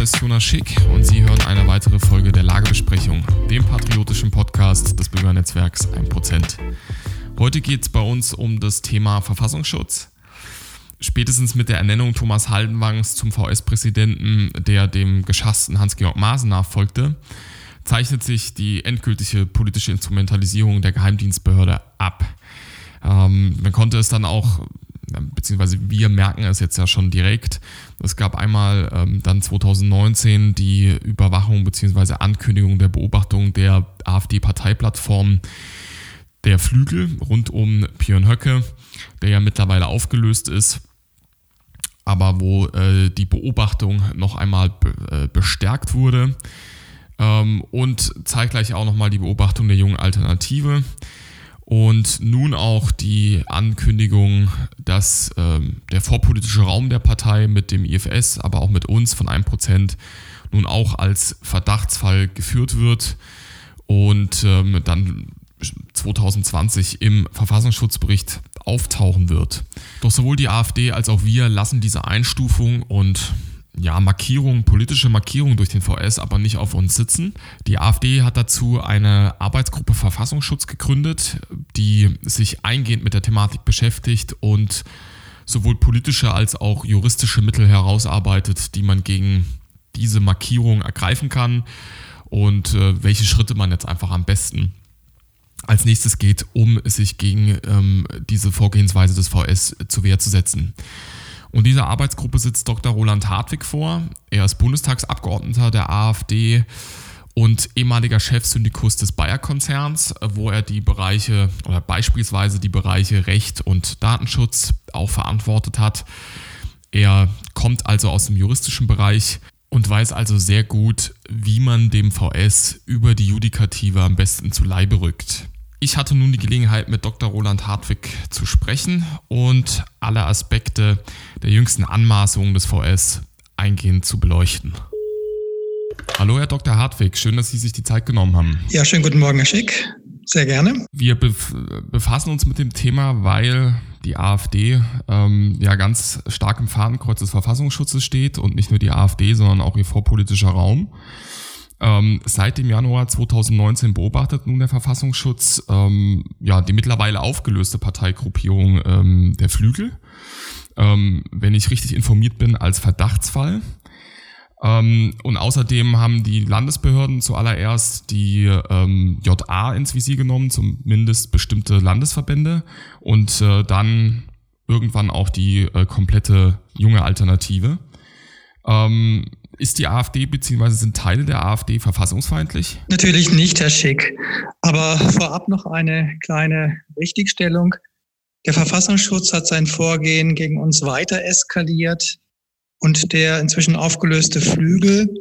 Name ist Jonas Schick und Sie hören eine weitere Folge der Lagebesprechung, dem patriotischen Podcast des Bürgernetzwerks 1%. Heute geht es bei uns um das Thema Verfassungsschutz. Spätestens mit der Ernennung Thomas Haldenwangs zum VS-Präsidenten, der dem geschassten Hans-Georg Maaßen nachfolgte, zeichnet sich die endgültige politische Instrumentalisierung der Geheimdienstbehörde ab. Ähm, man konnte es dann auch beziehungsweise wir merken es jetzt ja schon direkt. Es gab einmal ähm, dann 2019 die Überwachung beziehungsweise Ankündigung der Beobachtung der AfD-Parteiplattform der Flügel rund um Björn Höcke, der ja mittlerweile aufgelöst ist, aber wo äh, die Beobachtung noch einmal be äh, bestärkt wurde. Ähm, und zeitgleich auch nochmal die Beobachtung der jungen Alternative. Und nun auch die Ankündigung, dass ähm, der vorpolitische Raum der Partei mit dem IFS, aber auch mit uns von 1% nun auch als Verdachtsfall geführt wird und ähm, dann 2020 im Verfassungsschutzbericht auftauchen wird. Doch sowohl die AfD als auch wir lassen diese Einstufung und ja, Markierung, politische Markierung durch den VS, aber nicht auf uns sitzen. Die AfD hat dazu eine Arbeitsgruppe Verfassungsschutz gegründet, die sich eingehend mit der Thematik beschäftigt und sowohl politische als auch juristische Mittel herausarbeitet, die man gegen diese Markierung ergreifen kann und äh, welche Schritte man jetzt einfach am besten als nächstes geht, um sich gegen ähm, diese Vorgehensweise des VS zu Wehr zu setzen. Und dieser Arbeitsgruppe sitzt Dr. Roland Hartwig vor. Er ist Bundestagsabgeordneter der AfD und ehemaliger Chefsyndikus des Bayer-Konzerns, wo er die Bereiche oder beispielsweise die Bereiche Recht und Datenschutz auch verantwortet hat. Er kommt also aus dem juristischen Bereich und weiß also sehr gut, wie man dem VS über die Judikative am besten zu Leibe rückt. Ich hatte nun die Gelegenheit, mit Dr. Roland Hartwig zu sprechen und alle Aspekte der jüngsten Anmaßungen des VS eingehend zu beleuchten. Hallo, Herr Dr. Hartwig, schön, dass Sie sich die Zeit genommen haben. Ja, schönen guten Morgen, Herr Schick. Sehr gerne. Wir bef befassen uns mit dem Thema, weil die AfD ähm, ja ganz stark im Fadenkreuz des Verfassungsschutzes steht und nicht nur die AfD, sondern auch ihr vorpolitischer Raum. Ähm, seit dem Januar 2019 beobachtet nun der Verfassungsschutz ähm, ja die mittlerweile aufgelöste Parteigruppierung ähm, der Flügel, ähm, wenn ich richtig informiert bin, als Verdachtsfall. Ähm, und außerdem haben die Landesbehörden zuallererst die ähm, JA ins Visier genommen, zumindest bestimmte Landesverbände und äh, dann irgendwann auch die äh, komplette junge Alternative. Ähm, ist die AfD bzw. sind Teile der AfD verfassungsfeindlich? Natürlich nicht, Herr Schick. Aber vorab noch eine kleine Richtigstellung. Der Verfassungsschutz hat sein Vorgehen gegen uns weiter eskaliert und der inzwischen aufgelöste Flügel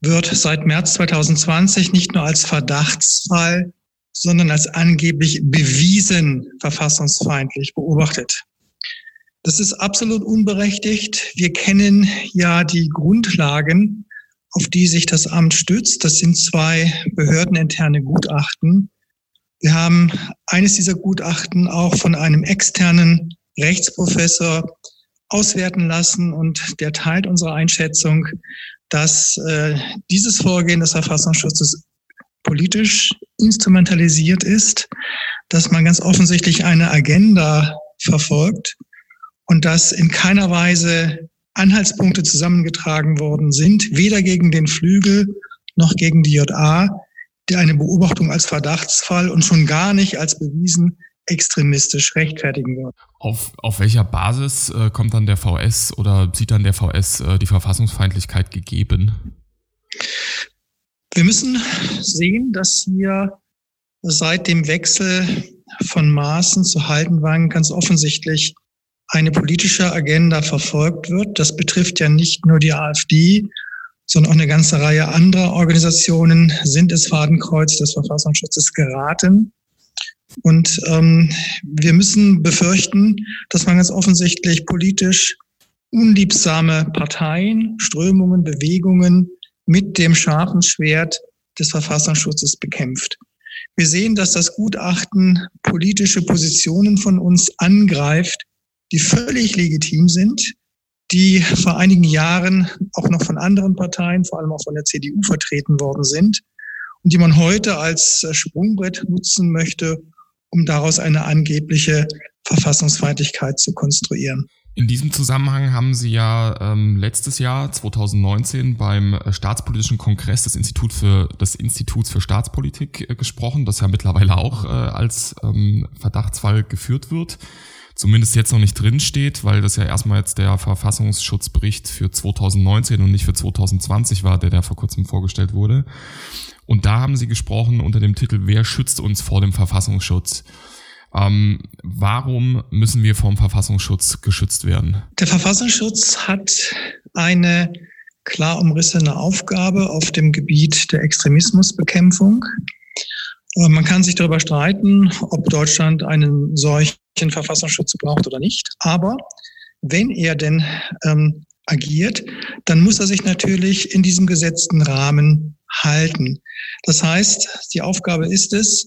wird seit März 2020 nicht nur als Verdachtsfall, sondern als angeblich bewiesen verfassungsfeindlich beobachtet. Das ist absolut unberechtigt. Wir kennen ja die Grundlagen, auf die sich das Amt stützt. Das sind zwei behördeninterne Gutachten. Wir haben eines dieser Gutachten auch von einem externen Rechtsprofessor auswerten lassen und der teilt unsere Einschätzung, dass äh, dieses Vorgehen des Verfassungsschutzes politisch instrumentalisiert ist, dass man ganz offensichtlich eine Agenda verfolgt und dass in keiner Weise Anhaltspunkte zusammengetragen worden sind, weder gegen den Flügel noch gegen die JA, die eine Beobachtung als Verdachtsfall und schon gar nicht als bewiesen extremistisch rechtfertigen wird. Auf, auf welcher Basis äh, kommt dann der VS oder sieht dann der VS äh, die Verfassungsfeindlichkeit gegeben? Wir müssen sehen, dass hier seit dem Wechsel von Maßen zu Haldenwang ganz offensichtlich eine politische Agenda verfolgt wird. Das betrifft ja nicht nur die AfD, sondern auch eine ganze Reihe anderer Organisationen sind es Fadenkreuz des Verfassungsschutzes geraten. Und ähm, wir müssen befürchten, dass man ganz offensichtlich politisch unliebsame Parteien, Strömungen, Bewegungen mit dem scharfen Schwert des Verfassungsschutzes bekämpft. Wir sehen, dass das Gutachten politische Positionen von uns angreift, die völlig legitim sind, die vor einigen Jahren auch noch von anderen Parteien, vor allem auch von der CDU vertreten worden sind und die man heute als Sprungbrett nutzen möchte, um daraus eine angebliche Verfassungsfeindlichkeit zu konstruieren. In diesem Zusammenhang haben Sie ja ähm, letztes Jahr, 2019, beim äh, Staatspolitischen Kongress des, Institut für, des Instituts für Staatspolitik äh, gesprochen, das ja mittlerweile auch äh, als ähm, Verdachtsfall geführt wird. Zumindest jetzt noch nicht drinsteht, weil das ja erstmal jetzt der Verfassungsschutzbericht für 2019 und nicht für 2020 war, der da vor kurzem vorgestellt wurde. Und da haben Sie gesprochen unter dem Titel Wer schützt uns vor dem Verfassungsschutz? Ähm, warum müssen wir vom Verfassungsschutz geschützt werden? Der Verfassungsschutz hat eine klar umrissene Aufgabe auf dem Gebiet der Extremismusbekämpfung. Man kann sich darüber streiten, ob Deutschland einen solchen Verfassungsschutz braucht oder nicht. Aber wenn er denn ähm, agiert, dann muss er sich natürlich in diesem gesetzten Rahmen halten. Das heißt, die Aufgabe ist es,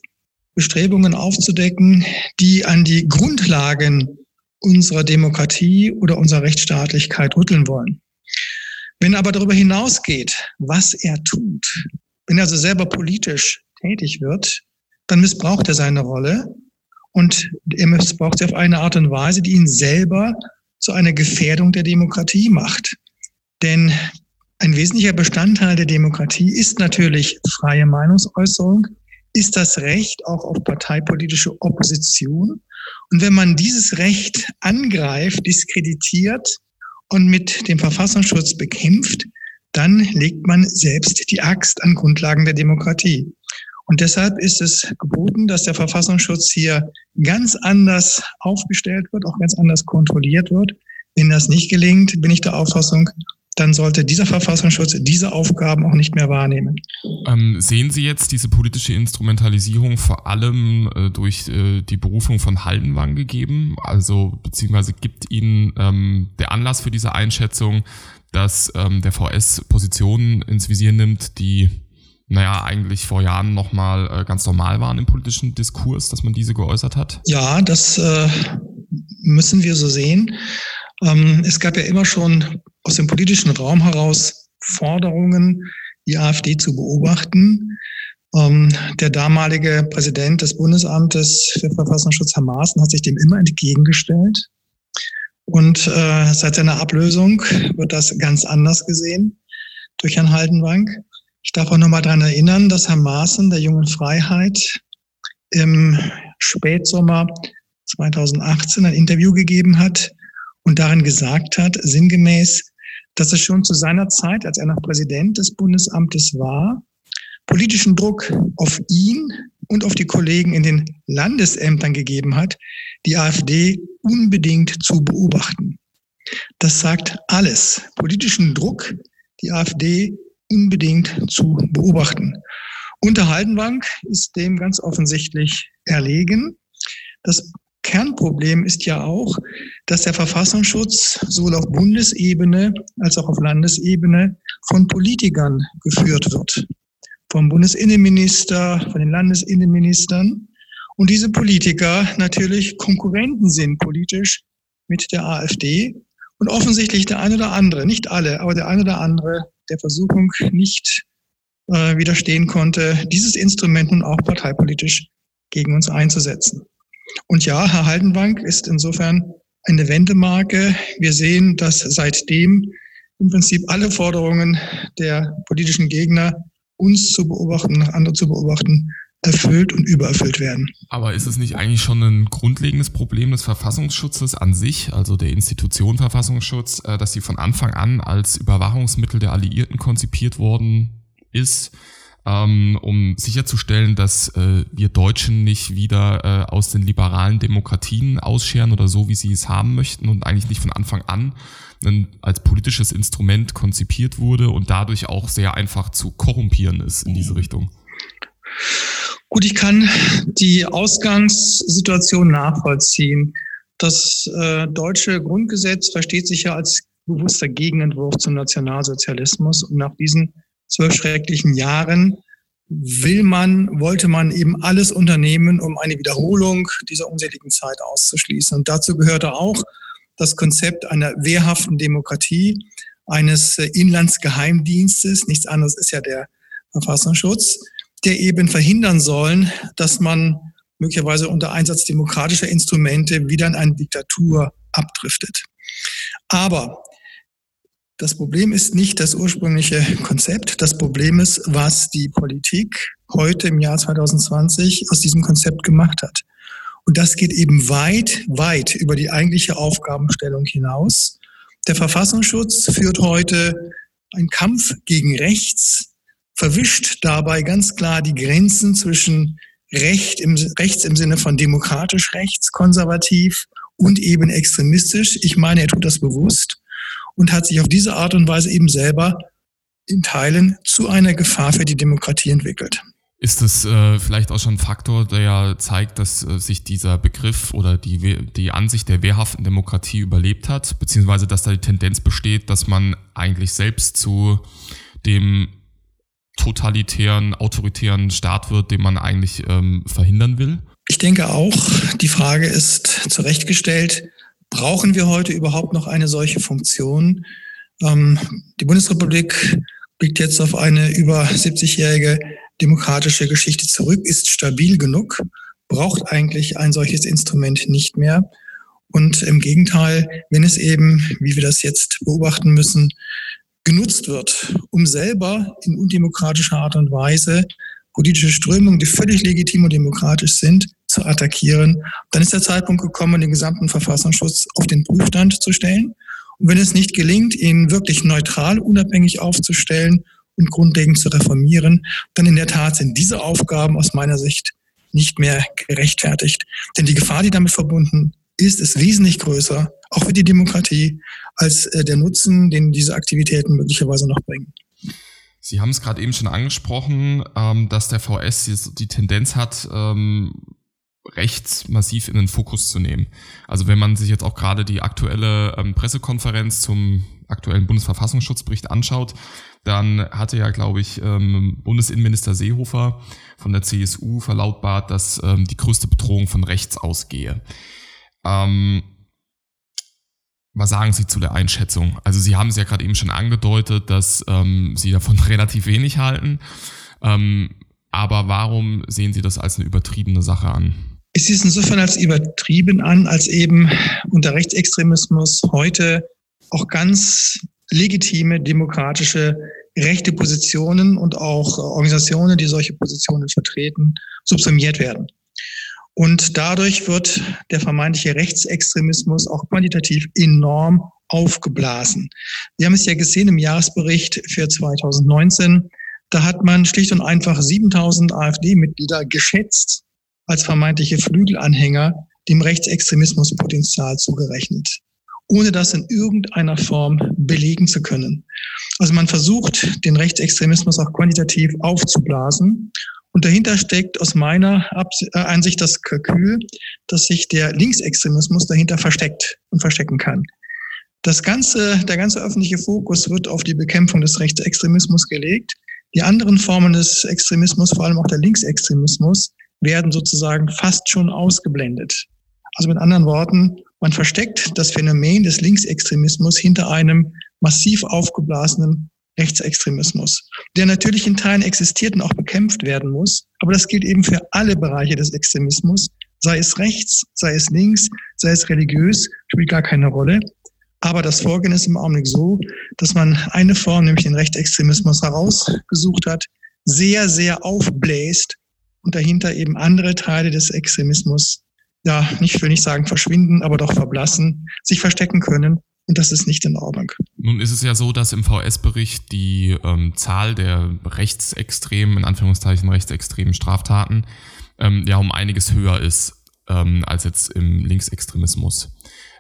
Bestrebungen aufzudecken, die an die Grundlagen unserer Demokratie oder unserer Rechtsstaatlichkeit rütteln wollen. Wenn aber darüber hinausgeht, was er tut, wenn er also selber politisch tätig wird, dann missbraucht er seine Rolle und er missbraucht sie auf eine Art und Weise, die ihn selber zu einer Gefährdung der Demokratie macht. Denn ein wesentlicher Bestandteil der Demokratie ist natürlich freie Meinungsäußerung, ist das Recht auch auf parteipolitische Opposition. Und wenn man dieses Recht angreift, diskreditiert und mit dem Verfassungsschutz bekämpft, dann legt man selbst die Axt an Grundlagen der Demokratie. Und deshalb ist es geboten, dass der Verfassungsschutz hier ganz anders aufgestellt wird, auch ganz anders kontrolliert wird. Wenn das nicht gelingt, bin ich der Auffassung, dann sollte dieser Verfassungsschutz diese Aufgaben auch nicht mehr wahrnehmen. Ähm, sehen Sie jetzt diese politische Instrumentalisierung vor allem äh, durch äh, die Berufung von Haldenwang gegeben? Also beziehungsweise gibt Ihnen ähm, der Anlass für diese Einschätzung, dass ähm, der VS Positionen ins Visier nimmt, die naja, eigentlich vor Jahren nochmal äh, ganz normal waren im politischen Diskurs, dass man diese geäußert hat? Ja, das äh, müssen wir so sehen. Ähm, es gab ja immer schon aus dem politischen Raum heraus Forderungen, die AfD zu beobachten. Ähm, der damalige Präsident des Bundesamtes für Verfassungsschutz, Herr Maaßen, hat sich dem immer entgegengestellt. Und äh, seit seiner Ablösung wird das ganz anders gesehen durch Herrn Haldenwang. Ich darf auch nochmal daran erinnern, dass Herr Maaßen der Jungen Freiheit im Spätsommer 2018 ein Interview gegeben hat, und darin gesagt hat, sinngemäß, dass es schon zu seiner Zeit, als er noch Präsident des Bundesamtes war, politischen Druck auf ihn und auf die Kollegen in den Landesämtern gegeben hat, die AfD unbedingt zu beobachten. Das sagt alles. Politischen Druck, die AfD unbedingt zu beobachten. Unter Haldenwang ist dem ganz offensichtlich erlegen. Das Kernproblem ist ja auch, dass der Verfassungsschutz sowohl auf Bundesebene als auch auf Landesebene von Politikern geführt wird. Vom Bundesinnenminister, von den Landesinnenministern. Und diese Politiker natürlich Konkurrenten sind politisch mit der AfD. Und offensichtlich der eine oder andere, nicht alle, aber der eine oder andere der Versuchung nicht äh, widerstehen konnte, dieses Instrument nun auch parteipolitisch gegen uns einzusetzen. Und ja, Herr Haldenbank ist insofern eine Wendemarke. Wir sehen, dass seitdem im Prinzip alle Forderungen der politischen Gegner, uns zu beobachten, andere zu beobachten, erfüllt und übererfüllt werden. Aber ist es nicht eigentlich schon ein grundlegendes Problem des Verfassungsschutzes an sich, also der Institution Verfassungsschutz, äh, dass sie von Anfang an als Überwachungsmittel der Alliierten konzipiert worden ist? ähm, um sicherzustellen, dass äh, wir Deutschen nicht wieder äh, aus den liberalen Demokratien ausscheren oder so, wie sie es haben möchten und eigentlich nicht von Anfang an als politisches Instrument konzipiert wurde und dadurch auch sehr einfach zu korrumpieren ist in diese Richtung. Gut, ich kann die Ausgangssituation nachvollziehen. Das äh, deutsche Grundgesetz versteht sich ja als bewusster Gegenentwurf zum Nationalsozialismus und nach diesen zwölf schrecklichen Jahren will man, wollte man eben alles unternehmen, um eine Wiederholung dieser unseligen Zeit auszuschließen. Und dazu gehörte auch, das Konzept einer wehrhaften Demokratie, eines äh, Inlandsgeheimdienstes, nichts anderes ist ja der Verfassungsschutz, der eben verhindern sollen, dass man möglicherweise unter Einsatz demokratischer Instrumente wieder in eine Diktatur abdriftet. Aber das Problem ist nicht das ursprüngliche Konzept. Das Problem ist, was die Politik heute im Jahr 2020 aus diesem Konzept gemacht hat. Und das geht eben weit, weit über die eigentliche Aufgabenstellung hinaus. Der Verfassungsschutz führt heute einen Kampf gegen rechts, verwischt dabei ganz klar die Grenzen zwischen Recht im, rechts im Sinne von demokratisch rechts, konservativ und eben extremistisch. Ich meine, er tut das bewusst und hat sich auf diese Art und Weise eben selber in Teilen zu einer Gefahr für die Demokratie entwickelt. Ist das äh, vielleicht auch schon ein Faktor, der ja zeigt, dass äh, sich dieser Begriff oder die, die Ansicht der wehrhaften Demokratie überlebt hat, beziehungsweise dass da die Tendenz besteht, dass man eigentlich selbst zu dem totalitären, autoritären Staat wird, den man eigentlich ähm, verhindern will? Ich denke auch, die Frage ist zurechtgestellt, brauchen wir heute überhaupt noch eine solche Funktion? Ähm, die Bundesrepublik blickt jetzt auf eine über 70-jährige demokratische Geschichte zurück, ist stabil genug, braucht eigentlich ein solches Instrument nicht mehr. Und im Gegenteil, wenn es eben, wie wir das jetzt beobachten müssen, genutzt wird, um selber in undemokratischer Art und Weise politische Strömungen, die völlig legitim und demokratisch sind, zu attackieren, dann ist der Zeitpunkt gekommen, den gesamten Verfassungsschutz auf den Prüfstand zu stellen. Und wenn es nicht gelingt, ihn wirklich neutral, unabhängig aufzustellen und grundlegend zu reformieren, dann in der Tat sind diese Aufgaben aus meiner Sicht nicht mehr gerechtfertigt. Denn die Gefahr, die damit verbunden ist, ist wesentlich größer, auch für die Demokratie, als äh, der Nutzen, den diese Aktivitäten möglicherweise noch bringen. Sie haben es gerade eben schon angesprochen, ähm, dass der VS die Tendenz hat, ähm, rechts massiv in den Fokus zu nehmen. Also wenn man sich jetzt auch gerade die aktuelle ähm, Pressekonferenz zum aktuellen Bundesverfassungsschutzbericht anschaut, dann hatte ja, glaube ich, ähm, Bundesinnenminister Seehofer von der CSU verlautbart, dass ähm, die größte Bedrohung von rechts ausgehe. Ähm, was sagen Sie zu der Einschätzung? Also Sie haben es ja gerade eben schon angedeutet, dass ähm, Sie davon relativ wenig halten. Ähm, aber warum sehen Sie das als eine übertriebene Sache an? Ich sehe es insofern als übertrieben an, als eben unter Rechtsextremismus heute auch ganz legitime demokratische rechte Positionen und auch Organisationen, die solche Positionen vertreten, subsumiert werden. Und dadurch wird der vermeintliche Rechtsextremismus auch quantitativ enorm aufgeblasen. Wir haben es ja gesehen im Jahresbericht für 2019. Da hat man schlicht und einfach 7000 AfD-Mitglieder geschätzt als vermeintliche Flügelanhänger dem Rechtsextremismuspotenzial zugerechnet, ohne das in irgendeiner Form belegen zu können. Also man versucht, den Rechtsextremismus auch quantitativ aufzublasen und dahinter steckt aus meiner äh, Ansicht das Kalkül, dass sich der Linksextremismus dahinter versteckt und verstecken kann. Das ganze, der ganze öffentliche Fokus wird auf die Bekämpfung des Rechtsextremismus gelegt. Die anderen Formen des Extremismus, vor allem auch der Linksextremismus, werden sozusagen fast schon ausgeblendet. Also mit anderen Worten, man versteckt das Phänomen des Linksextremismus hinter einem massiv aufgeblasenen Rechtsextremismus, der natürlich in Teilen existiert und auch bekämpft werden muss. Aber das gilt eben für alle Bereiche des Extremismus, sei es rechts, sei es links, sei es religiös, spielt gar keine Rolle. Aber das Vorgehen ist im Augenblick so, dass man eine Form, nämlich den Rechtsextremismus, herausgesucht hat, sehr, sehr aufbläst und dahinter eben andere Teile des Extremismus, ja, nicht will nicht sagen verschwinden, aber doch verblassen, sich verstecken können und das ist nicht in Ordnung. Nun ist es ja so, dass im VS-Bericht die ähm, Zahl der rechtsextremen, in Anführungszeichen rechtsextremen Straftaten ähm, ja um einiges höher ist ähm, als jetzt im Linksextremismus.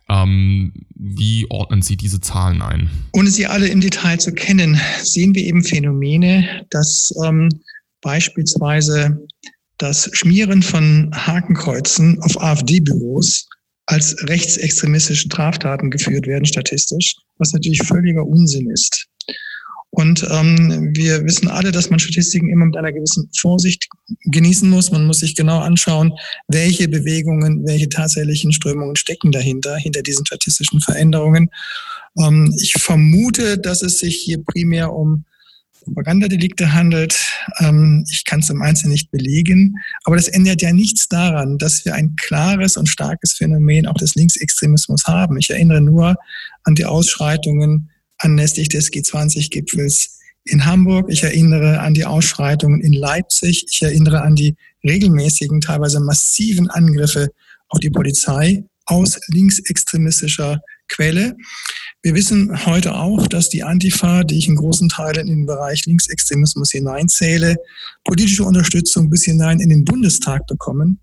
Ähm, wie ordnen Sie diese Zahlen ein? Ohne sie alle im Detail zu kennen, sehen wir eben Phänomene, dass ähm, beispielsweise das Schmieren von Hakenkreuzen auf AfD-Büros als rechtsextremistische Straftaten geführt werden, statistisch, was natürlich völliger Unsinn ist. Und ähm, wir wissen alle, dass man Statistiken immer mit einer gewissen Vorsicht genießen muss. Man muss sich genau anschauen, welche Bewegungen, welche tatsächlichen Strömungen stecken dahinter, hinter diesen statistischen Veränderungen. Ähm, ich vermute, dass es sich hier primär um Propagandadelikte handelt. Ähm, ich kann es im Einzelnen nicht belegen, aber das ändert ja nichts daran, dass wir ein klares und starkes Phänomen auch des Linksextremismus haben. Ich erinnere nur an die Ausschreitungen anlässlich des G20-Gipfels in Hamburg. Ich erinnere an die Ausschreitungen in Leipzig. Ich erinnere an die regelmäßigen, teilweise massiven Angriffe auf die Polizei aus linksextremistischer Quelle. Wir wissen heute auch, dass die Antifa, die ich in großen Teilen in den Bereich Linksextremismus hineinzähle, politische Unterstützung bis hinein in den Bundestag bekommen.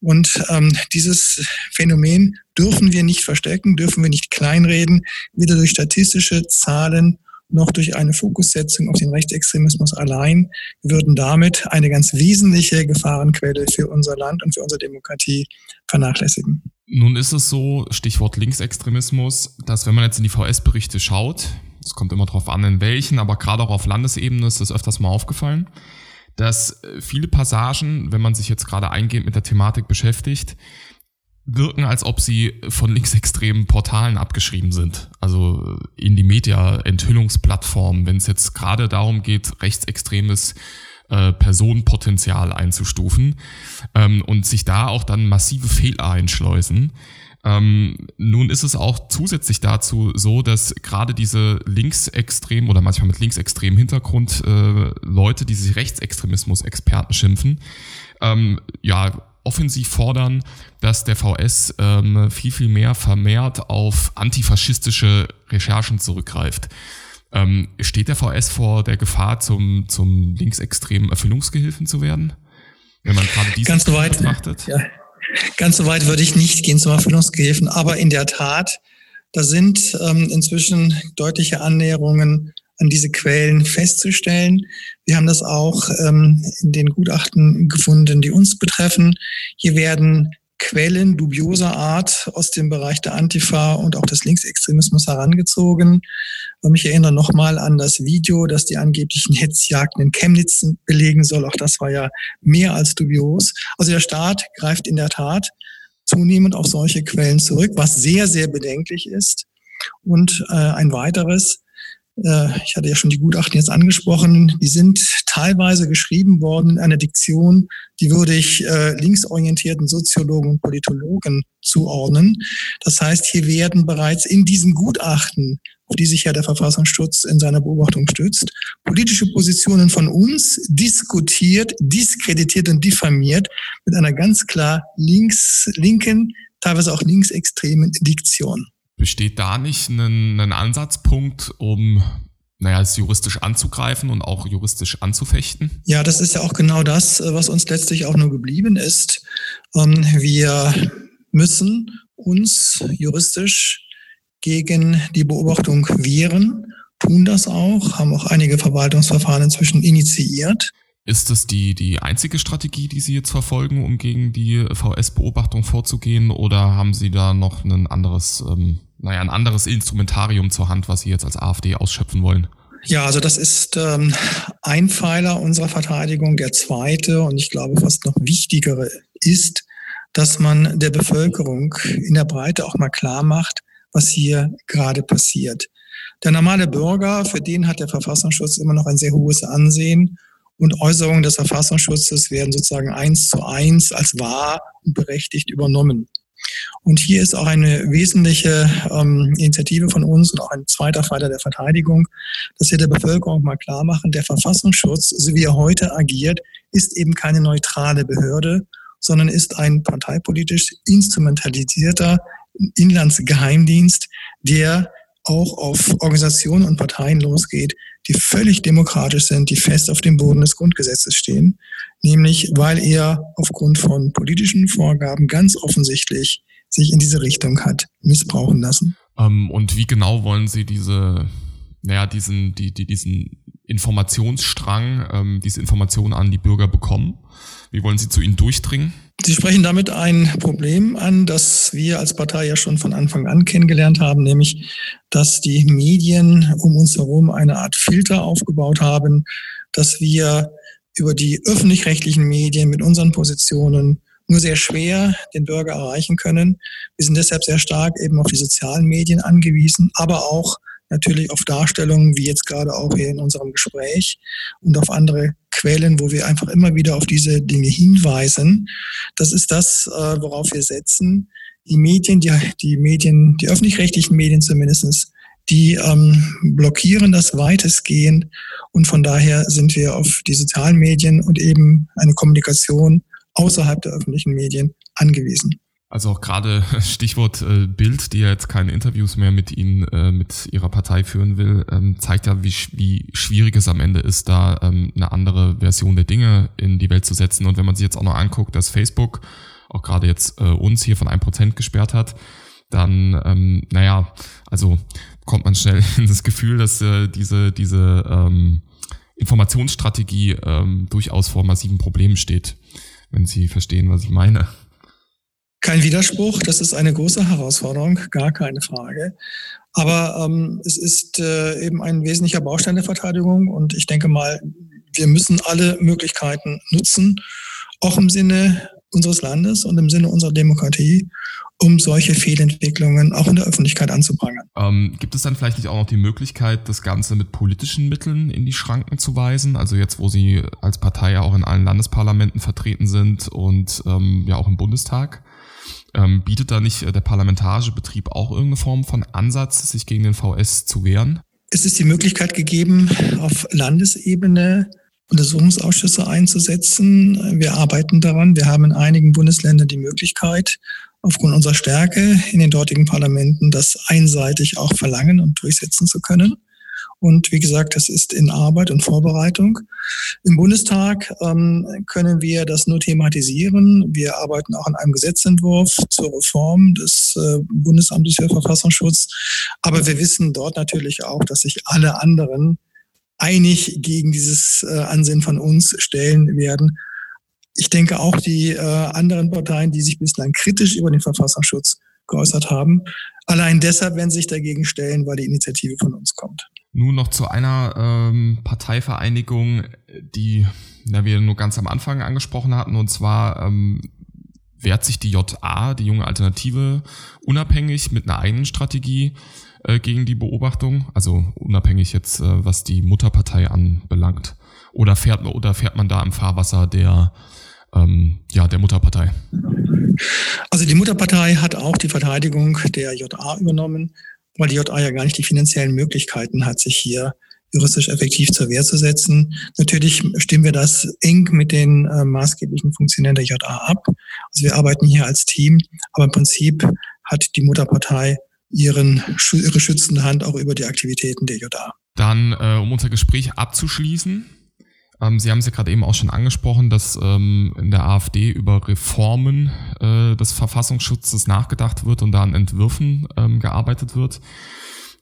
Und ähm, dieses Phänomen dürfen wir nicht verstecken, dürfen wir nicht kleinreden, weder durch statistische Zahlen noch durch eine Fokussetzung auf den Rechtsextremismus allein. Wir würden damit eine ganz wesentliche Gefahrenquelle für unser Land und für unsere Demokratie vernachlässigen. Nun ist es so, Stichwort Linksextremismus, dass wenn man jetzt in die VS-Berichte schaut, es kommt immer darauf an, in welchen, aber gerade auch auf Landesebene ist das öfters mal aufgefallen, dass viele Passagen, wenn man sich jetzt gerade eingehend mit der Thematik beschäftigt, wirken, als ob sie von linksextremen Portalen abgeschrieben sind. Also in die Media-Enthüllungsplattformen, wenn es jetzt gerade darum geht, rechtsextremes äh, Personenpotenzial einzustufen ähm, und sich da auch dann massive Fehler einschleusen. Ähm, nun ist es auch zusätzlich dazu so, dass gerade diese linksextremen oder manchmal mit linksextremem Hintergrund äh, Leute, die sich Rechtsextremismus-Experten schimpfen, ähm, ja, offensiv fordern, dass der VS ähm, viel, viel mehr vermehrt auf antifaschistische Recherchen zurückgreift. Ähm, steht der VS vor der Gefahr, zum, zum linksextremen Erfüllungsgehilfen zu werden? Wenn man gerade diese Ganz so weit, betrachtet? Ja. Ganz so weit würde ich nicht gehen zum Erfüllungsgehilfen, aber in der Tat, da sind ähm, inzwischen deutliche Annäherungen an diese Quellen festzustellen. Wir haben das auch ähm, in den Gutachten gefunden, die uns betreffen. Hier werden Quellen dubioser Art aus dem Bereich der Antifa und auch des Linksextremismus herangezogen. Und ich erinnere nochmal an das Video, das die angeblichen Hetzjagden in Chemnitz belegen soll. Auch das war ja mehr als dubios. Also der Staat greift in der Tat zunehmend auf solche Quellen zurück, was sehr, sehr bedenklich ist. Und äh, ein weiteres, ich hatte ja schon die Gutachten jetzt angesprochen, die sind teilweise geschrieben worden in einer Diktion, die würde ich äh, linksorientierten Soziologen und Politologen zuordnen. Das heißt, hier werden bereits in diesen Gutachten, auf die sich ja der Verfassungsschutz in seiner Beobachtung stützt, politische Positionen von uns diskutiert, diskreditiert und diffamiert mit einer ganz klar links, linken, teilweise auch linksextremen Diktion. Besteht da nicht ein, ein Ansatzpunkt, um naja, es juristisch anzugreifen und auch juristisch anzufechten? Ja, das ist ja auch genau das, was uns letztlich auch nur geblieben ist. Ähm, wir müssen uns juristisch gegen die Beobachtung wehren, tun das auch, haben auch einige Verwaltungsverfahren inzwischen initiiert. Ist das die, die einzige Strategie, die Sie jetzt verfolgen, um gegen die VS-Beobachtung vorzugehen, oder haben Sie da noch ein anderes ähm, naja, ein anderes Instrumentarium zur Hand, was Sie jetzt als AfD ausschöpfen wollen? Ja, also das ist ähm, ein Pfeiler unserer Verteidigung. Der zweite und ich glaube fast noch wichtigere ist, dass man der Bevölkerung in der Breite auch mal klar macht, was hier gerade passiert. Der normale Bürger, für den hat der Verfassungsschutz immer noch ein sehr hohes Ansehen und Äußerungen des Verfassungsschutzes werden sozusagen eins zu eins als wahr und berechtigt übernommen. Und hier ist auch eine wesentliche ähm, Initiative von uns und auch ein zweiter Pfeiler der Verteidigung, dass wir der Bevölkerung mal klar machen, der Verfassungsschutz, so wie er heute agiert, ist eben keine neutrale Behörde, sondern ist ein parteipolitisch instrumentalisierter Inlandsgeheimdienst, der auch auf Organisationen und Parteien losgeht, die völlig demokratisch sind, die fest auf dem Boden des Grundgesetzes stehen, nämlich weil er aufgrund von politischen Vorgaben ganz offensichtlich sich in diese Richtung hat missbrauchen lassen. Ähm, und wie genau wollen Sie diese, naja, diesen, die, die, diesen Informationsstrang, ähm, diese Informationen an die Bürger bekommen? Wie wollen Sie zu ihnen durchdringen? Sie sprechen damit ein Problem an, das wir als Partei ja schon von Anfang an kennengelernt haben, nämlich, dass die Medien um uns herum eine Art Filter aufgebaut haben, dass wir über die öffentlich-rechtlichen Medien mit unseren Positionen nur sehr schwer den Bürger erreichen können. Wir sind deshalb sehr stark eben auf die sozialen Medien angewiesen, aber auch natürlich auf Darstellungen, wie jetzt gerade auch hier in unserem Gespräch und auf andere Quellen, wo wir einfach immer wieder auf diese Dinge hinweisen. Das ist das, äh, worauf wir setzen. Die Medien, die, die Medien, die öffentlich-rechtlichen Medien zumindestens, die ähm, blockieren das weitestgehend und von daher sind wir auf die sozialen Medien und eben eine Kommunikation außerhalb der öffentlichen Medien angewiesen. Also auch gerade Stichwort äh, Bild, die ja jetzt keine Interviews mehr mit Ihnen, äh, mit Ihrer Partei führen will, ähm, zeigt ja, wie, wie schwierig es am Ende ist, da ähm, eine andere Version der Dinge in die Welt zu setzen. Und wenn man sich jetzt auch noch anguckt, dass Facebook auch gerade jetzt äh, uns hier von einem Prozent gesperrt hat, dann, ähm, naja, also kommt man schnell in das Gefühl, dass äh, diese, diese ähm, Informationsstrategie ähm, durchaus vor massiven Problemen steht, wenn Sie verstehen, was ich meine. Kein Widerspruch, das ist eine große Herausforderung, gar keine Frage. Aber ähm, es ist äh, eben ein wesentlicher Baustein der Verteidigung und ich denke mal, wir müssen alle Möglichkeiten nutzen, auch im Sinne unseres Landes und im Sinne unserer Demokratie, um solche Fehlentwicklungen auch in der Öffentlichkeit anzuprangern. Ähm, gibt es dann vielleicht nicht auch noch die Möglichkeit, das Ganze mit politischen Mitteln in die Schranken zu weisen? Also jetzt, wo Sie als Partei ja auch in allen Landesparlamenten vertreten sind und ähm, ja auch im Bundestag, ähm, bietet da nicht äh, der parlamentarische Betrieb auch irgendeine Form von Ansatz, sich gegen den VS zu wehren? Es ist die Möglichkeit gegeben, auf Landesebene Untersuchungsausschüsse einzusetzen. Wir arbeiten daran. Wir haben in einigen Bundesländern die Möglichkeit, aufgrund unserer Stärke in den dortigen Parlamenten das einseitig auch verlangen und durchsetzen zu können. Und wie gesagt, das ist in Arbeit und Vorbereitung. Im Bundestag ähm, können wir das nur thematisieren. Wir arbeiten auch an einem Gesetzentwurf zur Reform des äh, Bundesamtes für Verfassungsschutz. Aber wir wissen dort natürlich auch, dass sich alle anderen einig gegen dieses äh, Ansinnen von uns stellen werden. Ich denke auch die äh, anderen Parteien, die sich bislang kritisch über den Verfassungsschutz geäußert haben, allein deshalb werden sich dagegen stellen, weil die Initiative von uns kommt. Nun noch zu einer ähm, Parteivereinigung, die na, wir nur ganz am Anfang angesprochen hatten, und zwar ähm, wehrt sich die JA, die junge Alternative, unabhängig mit einer eigenen Strategie äh, gegen die Beobachtung, also unabhängig jetzt, äh, was die Mutterpartei anbelangt. Oder fährt, oder fährt man da im Fahrwasser der, ähm, ja, der Mutterpartei? Also die Mutterpartei hat auch die Verteidigung der JA übernommen weil die JA ja gar nicht die finanziellen Möglichkeiten hat, sich hier juristisch effektiv zur Wehr zu setzen. Natürlich stimmen wir das eng mit den äh, maßgeblichen Funktionären der JA ab. Also wir arbeiten hier als Team, aber im Prinzip hat die Mutterpartei ihren, ihre schützende Hand auch über die Aktivitäten der JA. Dann, äh, um unser Gespräch abzuschließen, ähm, Sie haben es ja gerade eben auch schon angesprochen, dass ähm, in der AfD über Reformen äh, des Verfassungsschutzes nachgedacht wird und da an Entwürfen ähm, gearbeitet wird.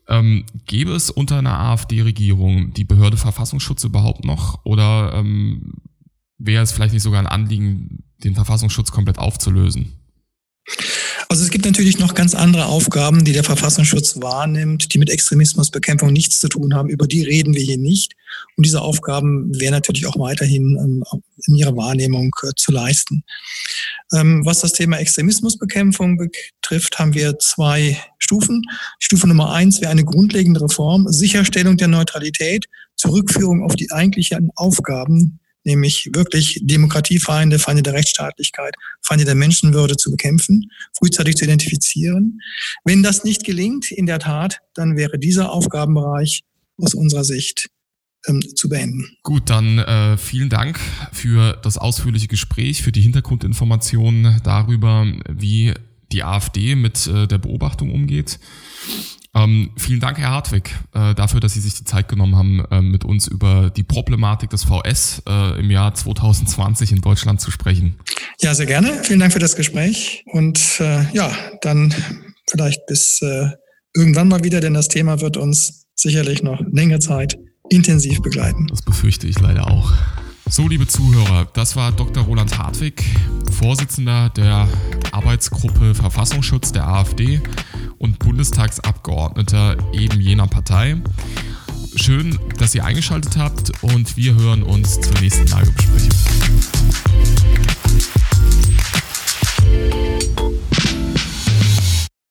Ähm, gäbe es unter einer AfD-Regierung die Behörde Verfassungsschutz überhaupt noch oder ähm, wäre es vielleicht nicht sogar ein Anliegen, den Verfassungsschutz komplett aufzulösen? Also es gibt natürlich noch ganz andere Aufgaben, die der Verfassungsschutz wahrnimmt, die mit Extremismusbekämpfung nichts zu tun haben. Über die reden wir hier nicht. Und diese Aufgaben wären natürlich auch weiterhin ähm, in ihrer Wahrnehmung äh, zu leisten. Ähm, was das Thema Extremismusbekämpfung betrifft, haben wir zwei Stufen. Stufe Nummer eins wäre eine grundlegende Reform, Sicherstellung der Neutralität, Zurückführung auf die eigentlichen Aufgaben nämlich wirklich Demokratiefeinde, Feinde der Rechtsstaatlichkeit, Feinde der Menschenwürde zu bekämpfen, frühzeitig zu identifizieren. Wenn das nicht gelingt, in der Tat, dann wäre dieser Aufgabenbereich aus unserer Sicht ähm, zu beenden. Gut, dann äh, vielen Dank für das ausführliche Gespräch, für die Hintergrundinformationen darüber, wie die AfD mit äh, der Beobachtung umgeht. Ähm, vielen Dank, Herr Hartwig, äh, dafür, dass Sie sich die Zeit genommen haben, äh, mit uns über die Problematik des VS äh, im Jahr 2020 in Deutschland zu sprechen. Ja, sehr gerne. Vielen Dank für das Gespräch und äh, ja, dann vielleicht bis äh, irgendwann mal wieder, denn das Thema wird uns sicherlich noch längere Zeit intensiv begleiten. Das befürchte ich leider auch. So, liebe Zuhörer, das war Dr. Roland Hartwig, Vorsitzender der Arbeitsgruppe Verfassungsschutz der AfD und Bundestagsabgeordneter eben jener Partei. Schön, dass ihr eingeschaltet habt und wir hören uns zur nächsten Lagebesprechung.